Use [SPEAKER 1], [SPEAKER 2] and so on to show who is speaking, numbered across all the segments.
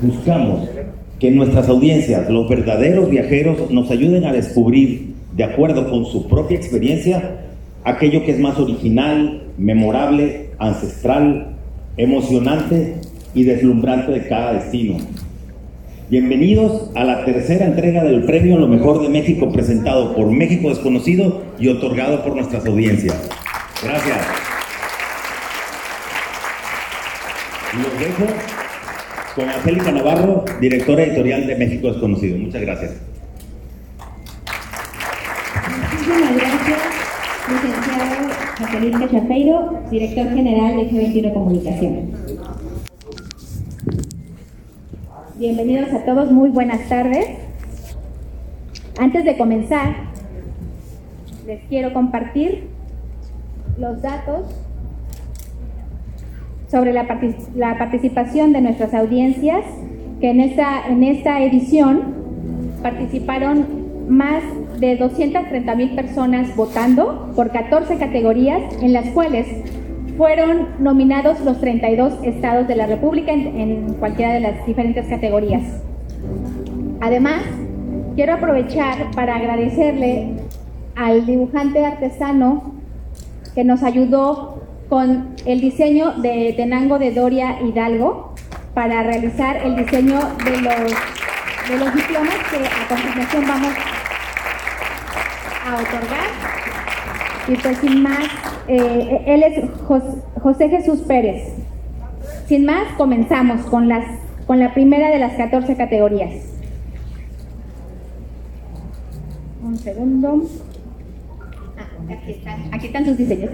[SPEAKER 1] Buscamos que nuestras audiencias, los verdaderos viajeros, nos ayuden a descubrir, de acuerdo con su propia experiencia, aquello que es más original, memorable, ancestral, emocionante y deslumbrante de cada destino. Bienvenidos a la tercera entrega del premio Lo Mejor de México presentado por México Desconocido y otorgado por nuestras audiencias. Gracias. Los dejo con Angélica Navarro, directora editorial de México Desconocido. Muchas gracias.
[SPEAKER 2] Muchísimas gracias, licenciado José Luis Cachapeiro, director general de G21 Comunicación. Bienvenidos a todos, muy buenas tardes. Antes de comenzar, les quiero compartir los datos sobre la, la, participación de nuestras audiencias, que en esta, en esta edición participaron más de 230 mil personas votando por 14 categorías, en las cuales fueron nominados los 32 estados de la República en, en cualquiera de las diferentes categorías. Además, quiero aprovechar para agradecerle al dibujante artesano que nos ayudó con el diseño de Tenango de Doria Hidalgo para realizar el diseño de los, de los diplomas que a continuación vamos a otorgar. Y pues sin más, eh, él es José Jesús Pérez. Sin más, comenzamos con, las, con la primera de las 14 categorías. Un segundo. Ah, aquí están, aquí están sus diseños.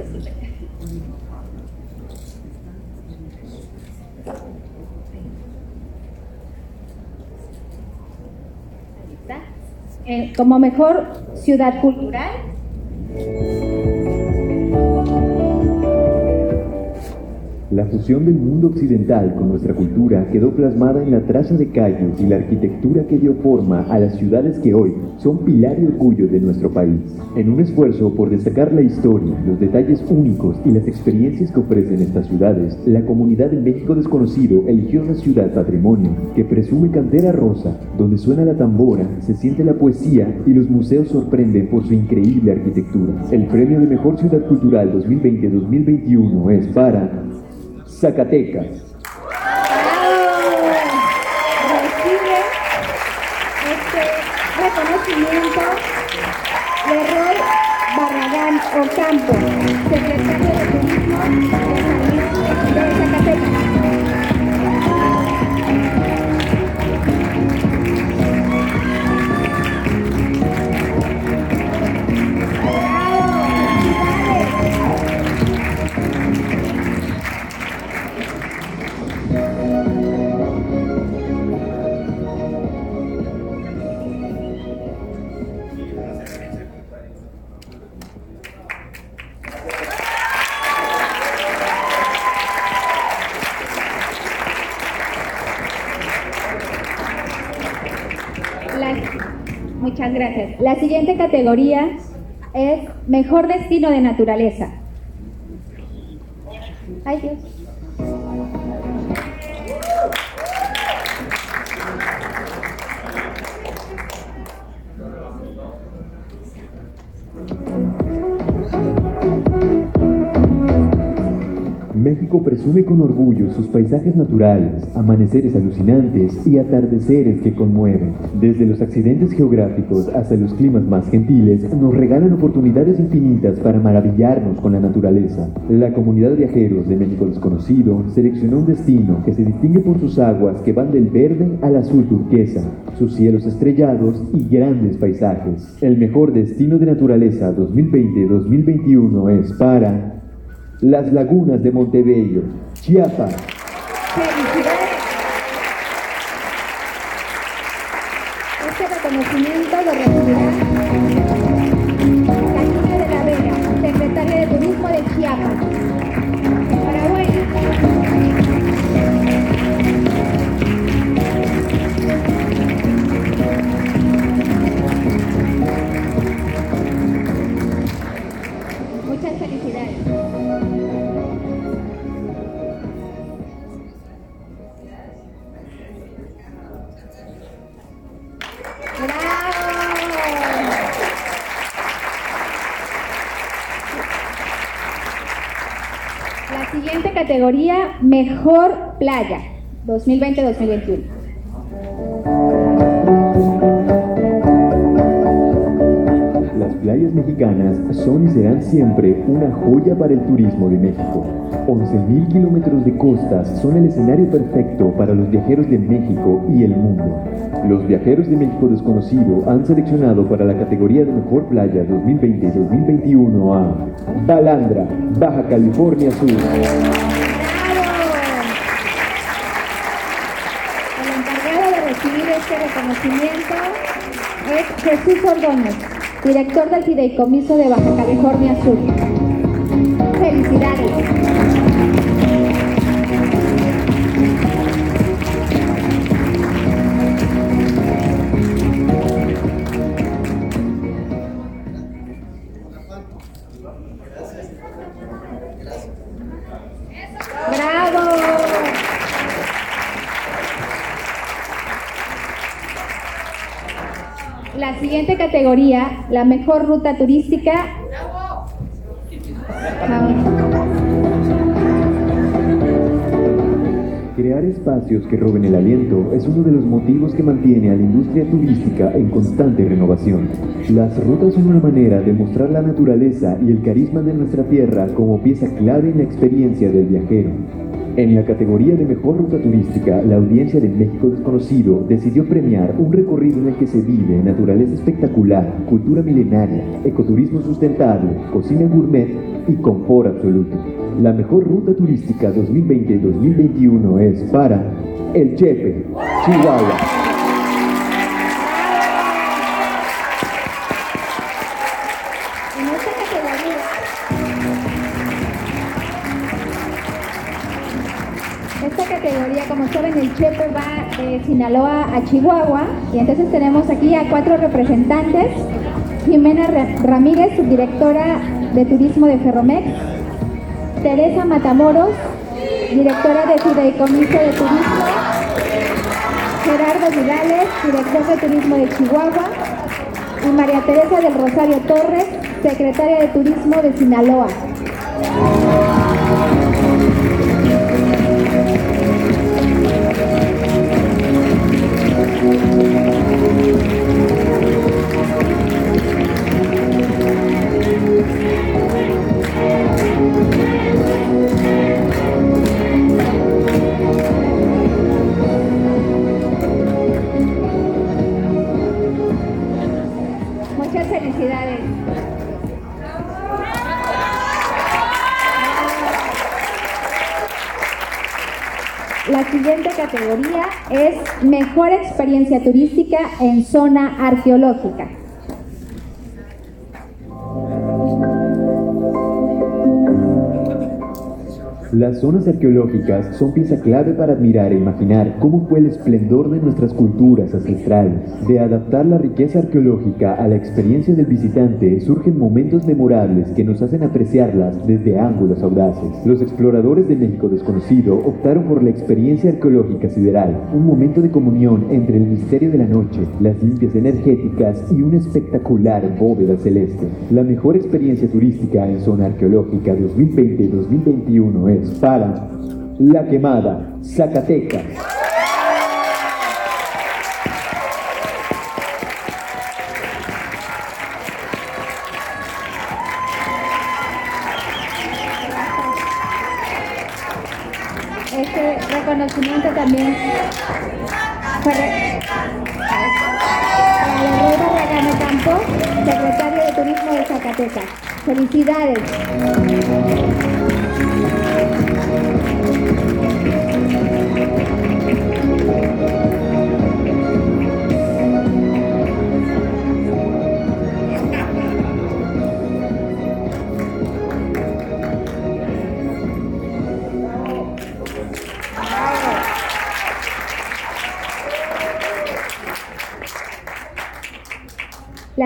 [SPEAKER 2] Eh, como mejor ciudad cultural.
[SPEAKER 3] La fusión del mundo occidental con nuestra cultura quedó plasmada en la traza de callos y la arquitectura que dio forma a las ciudades que hoy son pilar y orgullo de nuestro país. En un esfuerzo por destacar la historia, los detalles únicos y las experiencias que ofrecen estas ciudades, la comunidad de México Desconocido eligió una ciudad patrimonio que presume cantera rosa, donde suena la tambora, se siente la poesía y los museos sorprenden por su increíble arquitectura. El premio de Mejor Ciudad Cultural 2020-2021 es para Zacatecas.
[SPEAKER 2] Recibe este reconocimiento de Roy Barragán Ocampo, secretario de Turismo La siguiente categoría es Mejor Destino de Naturaleza.
[SPEAKER 3] Con orgullo sus paisajes naturales, amaneceres alucinantes y atardeceres que conmueven. Desde los accidentes geográficos hasta los climas más gentiles, nos regalan oportunidades infinitas para maravillarnos con la naturaleza. La comunidad de viajeros de México Desconocido seleccionó un destino que se distingue por sus aguas que van del verde al azul turquesa, sus cielos estrellados y grandes paisajes. El mejor destino de naturaleza 2020-2021 es para las Lagunas de Montebello, Chiapas.
[SPEAKER 2] Felicidades. Este reconocimiento felicidades. La siguiente categoría, mejor playa, 2020-2021.
[SPEAKER 3] Playas mexicanas son y serán siempre una joya para el turismo de México. 11.000 kilómetros de costas son el escenario perfecto para los viajeros de México y el mundo. Los viajeros de México desconocido han seleccionado para la categoría de Mejor Playa 2020-2021 a Balandra, Baja California Sur.
[SPEAKER 2] El encargado de recibir este reconocimiento es Jesús Ordóñez, director del Fideicomiso de Baja California Sur. Felicidades. Categoría, la mejor ruta turística.
[SPEAKER 3] Crear espacios que roben el aliento es uno de los motivos que mantiene a la industria turística en constante renovación. Las rutas son una manera de mostrar la naturaleza y el carisma de nuestra tierra como pieza clave en la experiencia del viajero. En la categoría de Mejor Ruta Turística, la audiencia de México Desconocido decidió premiar un recorrido en el que se vive naturaleza espectacular, cultura milenaria, ecoturismo sustentable, cocina gourmet y confort absoluto. La Mejor Ruta Turística 2020-2021 es para El Chepe, Chihuahua.
[SPEAKER 2] El Chepe va de Sinaloa a Chihuahua y entonces tenemos aquí a cuatro representantes. Jimena Ra- Ramírez, subdirectora de Turismo de Ferromex. Teresa Matamoros, directora de Fideicomiso de Turismo. Gerardo Vidales, director de Turismo de Chihuahua. Y María Teresa del Rosario Torres, secretaria de Turismo de Sinaloa. Felicidades. La siguiente categoría es Mejor experiencia turística en zona arqueológica.
[SPEAKER 3] Las zonas arqueológicas son pieza clave para admirar e imaginar cómo fue el esplendor de nuestras culturas ancestrales. De adaptar la riqueza arqueológica a la experiencia del visitante surgen momentos memorables que nos hacen apreciarlas desde ángulos audaces. Los exploradores de México desconocido optaron por la experiencia arqueológica sideral, un momento de comunión entre el misterio de la noche, las limpias energéticas y una espectacular bóveda celeste. La mejor experiencia turística en zona arqueológica 2020-2021 es para La Quemada, Zacatecas.
[SPEAKER 2] También para la Barragán Campo, secretario de Turismo de Zacatecas. Felicidades.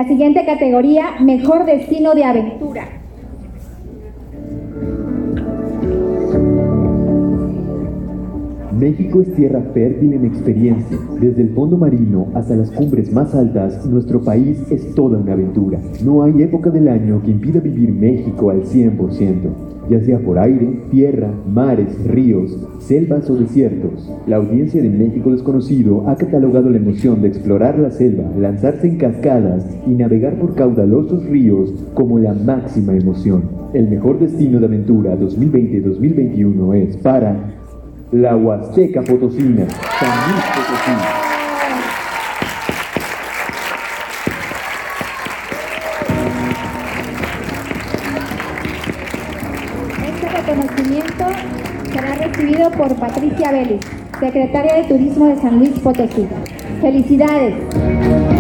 [SPEAKER 2] La siguiente categoría, Mejor Destino de Aventura.
[SPEAKER 3] México es tierra fértil en experiencia. Desde el fondo marino hasta las cumbres más altas, nuestro país es toda una aventura. No hay época del año que impida vivir México al 100% ya sea por aire, tierra, mares, ríos, selvas o desiertos. La audiencia de México Desconocido ha catalogado la emoción de explorar la selva, lanzarse en cascadas y navegar por caudalosos ríos como la máxima emoción. El mejor destino de aventura 2020-2021 es para la Huasteca Potosina, San Luis Potosí.
[SPEAKER 2] por Patricia Vélez, secretaria de Turismo de San Luis Potosí. Felicidades.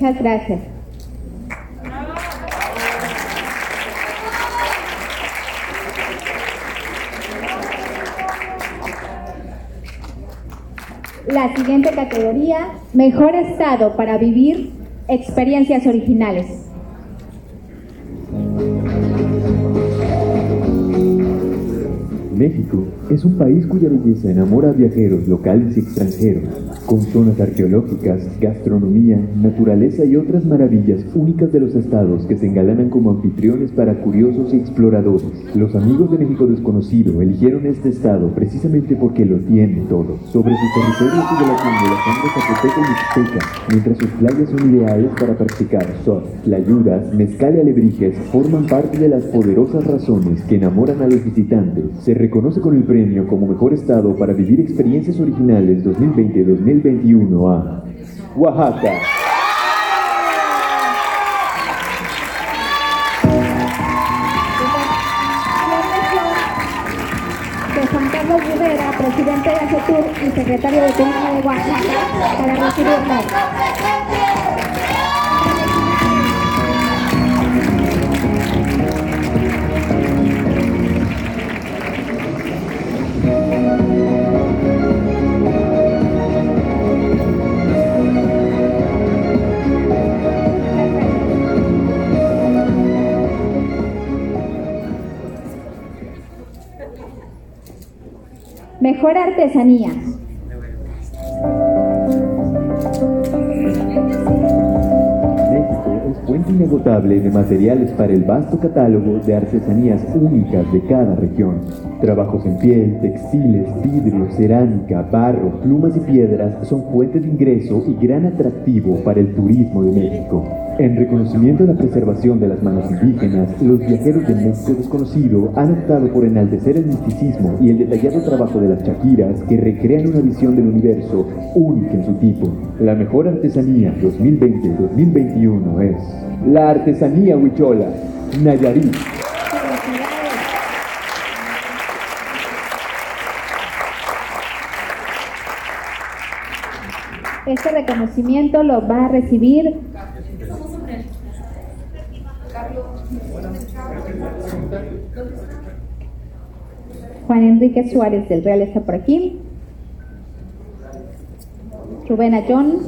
[SPEAKER 2] Muchas gracias. La siguiente categoría, mejor estado para vivir experiencias originales.
[SPEAKER 3] México es un país cuya belleza enamora a viajeros locales y extranjeros con zonas arqueológicas, gastronomía, naturaleza y otras maravillas únicas de los estados que se engalanan como anfitriones para curiosos y exploradores. Los amigos de México Desconocido eligieron este estado precisamente porque lo tiene todo. Sobre sus territorios y de la sangre zapoteca y mixteca, mientras sus playas son ideales para practicar surf, playudas, mezcal y alebrijes forman parte de las poderosas razones que enamoran a los visitantes. Se reconoce con el premio como mejor estado para vivir experiencias originales 2020-2021 2021 a Oaxaca.
[SPEAKER 2] de Juan Carlos Rivera, presidente de ACETUR y secretario de Turismo de Oaxaca, para recibirnos. Mejor artesanía.
[SPEAKER 3] México es fuente inagotable de materiales para el vasto catálogo de artesanías únicas de cada región. Trabajos en piel, textiles, vidrio, cerámica, barro, plumas y piedras son fuente de ingreso y gran atractivo para el turismo de México. En reconocimiento a la preservación de las manos indígenas, los viajeros del México desconocido han optado por enaltecer el misticismo y el detallado trabajo de las chaquiras que recrean una visión del universo única en su tipo. La mejor artesanía 2020-2021 es la artesanía huichola, Nayarit.
[SPEAKER 2] Este reconocimiento lo va a recibir Juan Enrique Suárez del Real está por aquí. Rubén Ayón.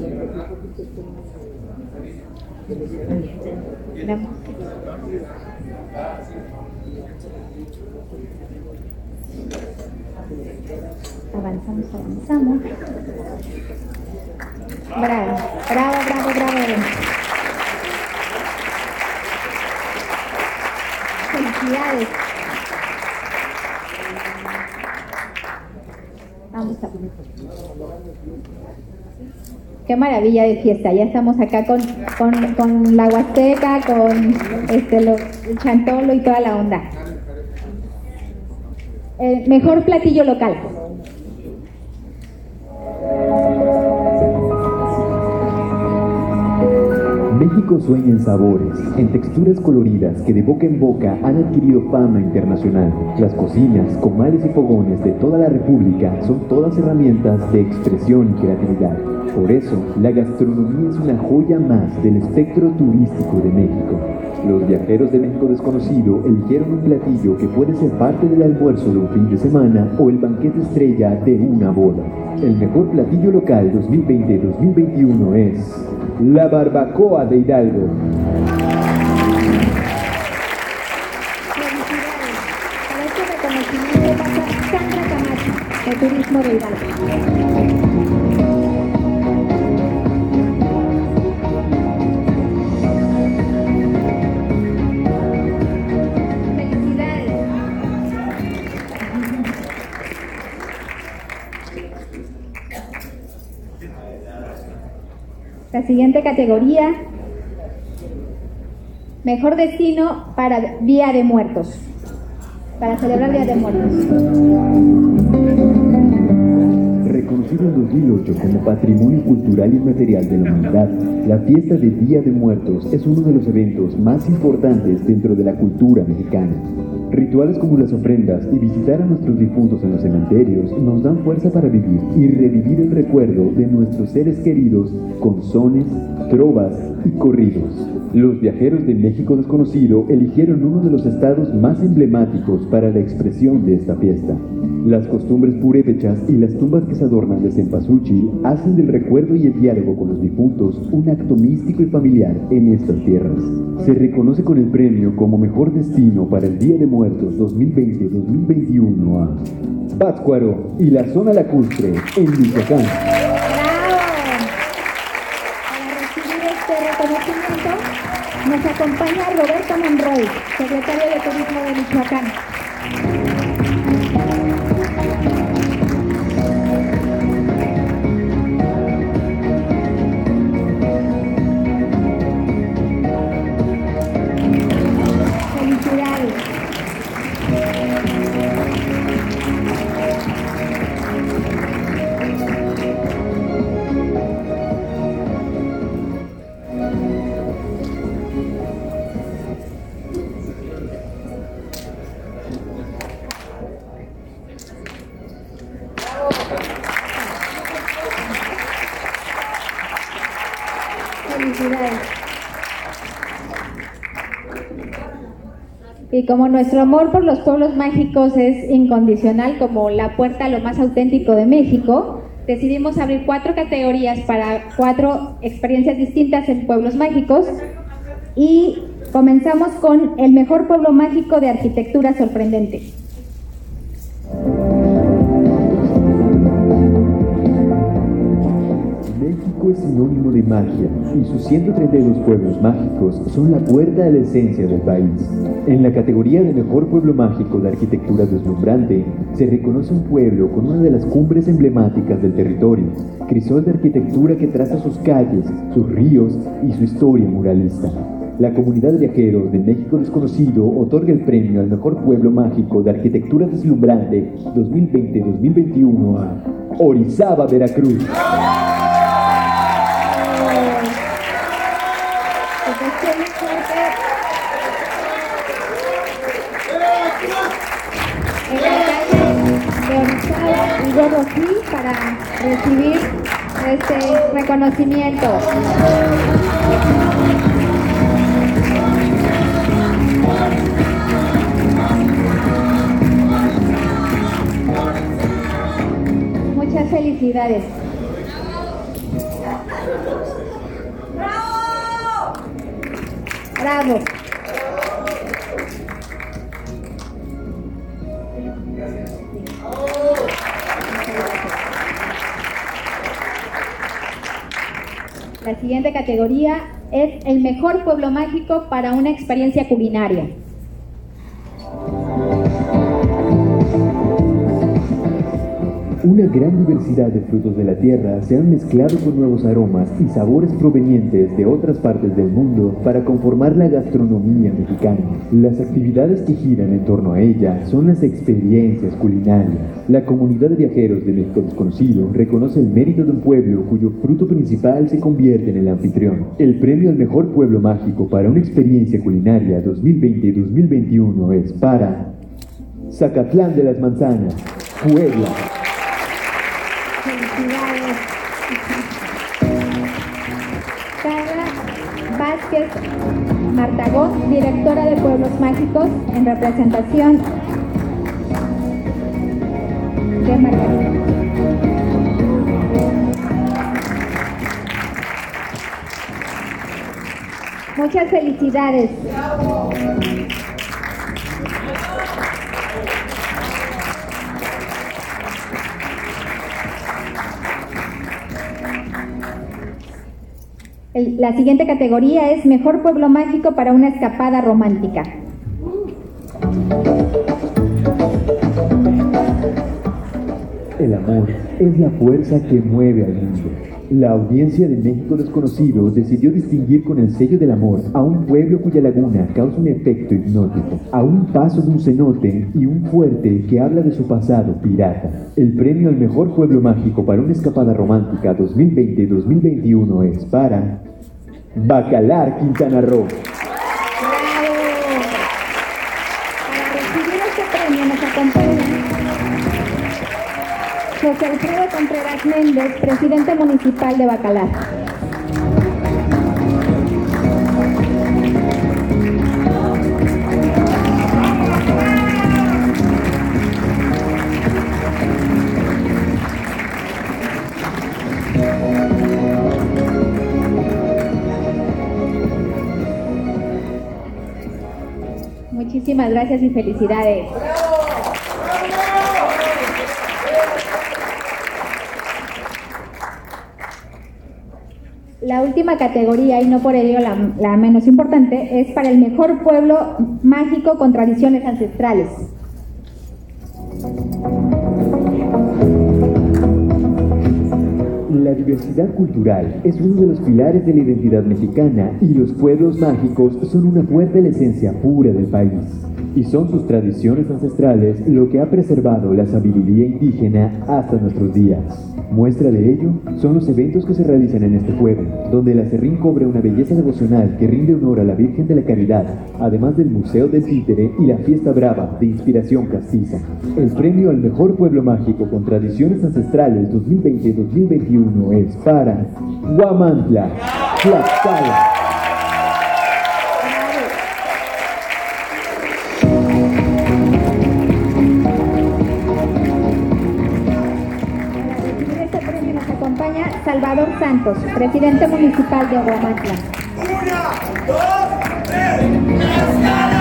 [SPEAKER 2] Avanzamos, avanzamos. Bravo, bravo, bravo, bravo. Felicidades. Qué maravilla de fiesta. Ya estamos acá con, con, la Huasteca, con este, el chantolo y toda la onda. El mejor platillo local.
[SPEAKER 3] México sueña sabores, en texturas coloridas que de boca en boca han adquirido fama internacional. Las cocinas, comales y fogones de toda la República son todas herramientas de expresión y creatividad. Por eso, la gastronomía es una joya más del espectro turístico de México. Los viajeros de México desconocido eligieron un platillo que puede ser parte del almuerzo de un fin de semana o el banquete estrella de una boda. El mejor platillo local 2020-2021 es la barbacoa de Hidalgo.
[SPEAKER 2] Felicidades. Para este reconocimiento pasa Sandra Camacho, de Turismo de Hidalgo. Siguiente categoría, mejor destino para Día de Muertos, para celebrar Día de Muertos.
[SPEAKER 3] Reconocido en 2008 como Patrimonio Cultural Inmaterial de la Humanidad, la fiesta de Día de Muertos es uno de los eventos más importantes dentro de la cultura mexicana. Rituales como las ofrendas y visitar a nuestros difuntos en los cementerios nos dan fuerza para vivir y revivir el recuerdo de nuestros seres queridos con sones, trovas y corridos. Los viajeros de México desconocido eligieron uno de los estados más emblemáticos para la expresión de esta fiesta. Las costumbres purépechas y las tumbas que se adornan de cempasúchil hacen del recuerdo y el diálogo con los difuntos un acto místico y familiar en estas tierras. Se reconoce con el premio como mejor destino para el Día de Muertos 2020-2021 a Pátzcuaro y la zona lacustre en Michoacán.
[SPEAKER 2] ¡Bravo! Para recibir este reconocimiento nos acompaña Roberto Monroy, secretario de Turismo de Michoacán. Y como nuestro amor por los pueblos mágicos es incondicional, como la puerta a lo más auténtico de México, decidimos abrir cuatro categorías para cuatro experiencias distintas en pueblos mágicos. Y comenzamos con el mejor pueblo mágico de arquitectura sorprendente.
[SPEAKER 3] Es sinónimo de magia y sus 132 pueblos mágicos son la puerta a la esencia del país. En la categoría de mejor pueblo mágico de arquitectura deslumbrante, se reconoce un pueblo con una de las cumbres emblemáticas del territorio, crisol de arquitectura que traza sus calles, sus ríos y su historia muralista. La comunidad de viajeros de México Desconocido otorga el premio al mejor pueblo mágico de arquitectura deslumbrante 2020-2021 a Orizaba, Veracruz.
[SPEAKER 2] Igor Rossi, para recibir este reconocimiento. Muchas felicidades. Bravo. La categoría es el mejor pueblo mágico para una experiencia culinaria.
[SPEAKER 3] Una gran diversidad de frutos de la tierra se han mezclado con nuevos aromas y sabores provenientes de otras partes del mundo para conformar la gastronomía mexicana. Las actividades que giran en torno a ella son las experiencias culinarias. La comunidad de viajeros de México Desconocido reconoce el mérito de un pueblo cuyo fruto principal se convierte en el anfitrión. El premio al mejor pueblo mágico para una experiencia culinaria 2020-2021 es para Zacatlán de las Manzanas, Puebla.
[SPEAKER 2] Carla Vázquez Martagón, directora de Pueblos Mágicos, en representación de Margarita. Muchas felicidades. El- la siguiente categoría es Mejor Pueblo Mágico para una escapada romántica.
[SPEAKER 3] El amor es la fuerza que mueve al mundo. La audiencia de México Desconocido decidió distinguir con el sello del amor a un pueblo cuya laguna causa un efecto hipnótico, a un paso de un cenote y un fuerte que habla de su pasado pirata. El premio al mejor pueblo mágico para una escapada romántica 2020-2021 es para Bacalar Quintana Roo.
[SPEAKER 2] Para recibir este premio nos acompaña Méndez, presidente municipal de Bacalar. Muchísimas gracias y felicidades. La última categoría, y no por ello la, menos importante, es para el mejor pueblo mágico con tradiciones ancestrales.
[SPEAKER 3] La diversidad cultural es uno de los pilares de la identidad mexicana y los pueblos mágicos son una fuerte la esencia pura del país. Y son sus tradiciones ancestrales lo que ha preservado la sabiduría indígena hasta nuestros días. Muestra de ello son los eventos que se realizan en este pueblo, donde el acerrín cobra una belleza devocional que rinde honor a la Virgen de la Caridad, además del Museo del Títere y la Fiesta Brava de inspiración castiza. El premio al mejor pueblo mágico con tradiciones ancestrales 2020-2021 es para Huamantla, Tlaxcala.
[SPEAKER 2] Salvador Santos, presidente municipal de Aguamantla. Josefina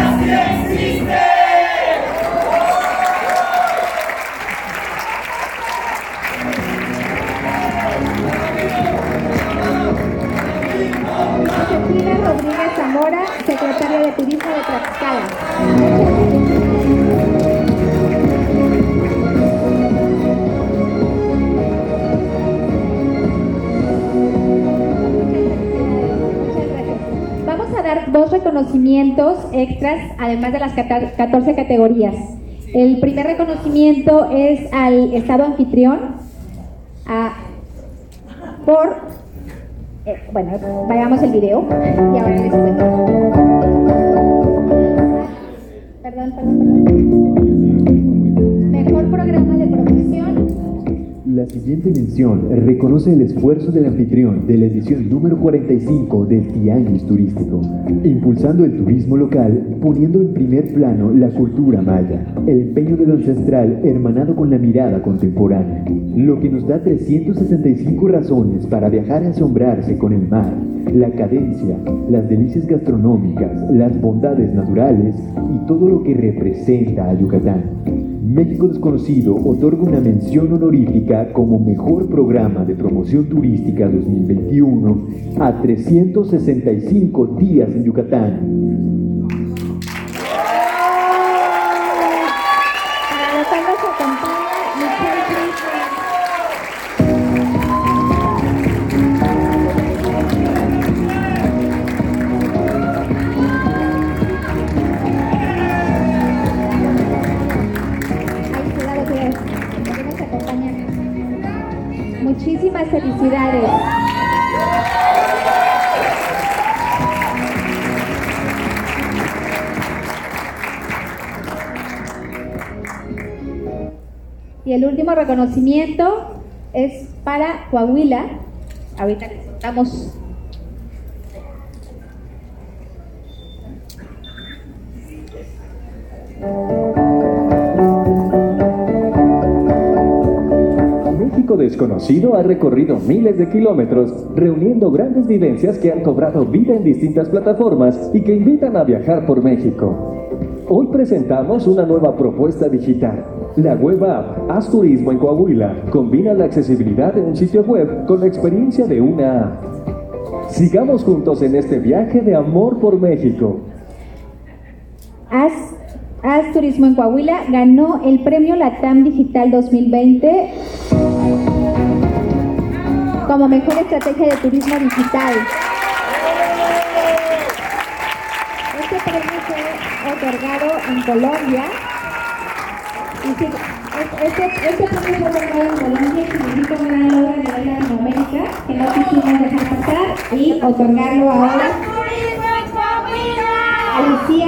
[SPEAKER 2] extras, además de las cata- 14 categorías. El primer reconocimiento es al Estado anfitrión, a- por eh, bueno, vayamos el video y ahora les cuento. Perdón, perdón, perdón. Mejor programa de promoción.
[SPEAKER 3] La siguiente mención reconoce el esfuerzo del anfitrión de la edición número 45 del Tianguis Turístico, impulsando el turismo local, poniendo en primer plano la cultura maya, el empeño de lo ancestral hermanado con la mirada contemporánea, lo que nos da 365 razones para viajar y asombrarse con el mar, la cadencia, las delicias gastronómicas, las bondades naturales y todo lo que representa a Yucatán. México Desconocido otorga una mención honorífica como mejor programa de promoción turística 2021 a 365 días en Yucatán.
[SPEAKER 2] Y el último reconocimiento es para Coahuila. Ahorita les contamos
[SPEAKER 4] desconocido ha recorrido miles de kilómetros, reuniendo grandes vivencias que han cobrado vida en distintas plataformas y que invitan a viajar por México. Hoy presentamos una nueva propuesta digital. La web app Haz Turismo en Coahuila combina la accesibilidad de un sitio web con la experiencia de una app. Sigamos juntos en este viaje de amor por México.
[SPEAKER 2] Haz, Haz Turismo en Coahuila ganó el premio Latam Digital 2020 como mejor estrategia de turismo digital. Este premio fue otorgado en Colombia. Este, este premio fue otorgado en Colombia y significa una gran logro a nivel de Latinoamérica que no quisimos dejar pasar y otorgarlo ahora a Lucía.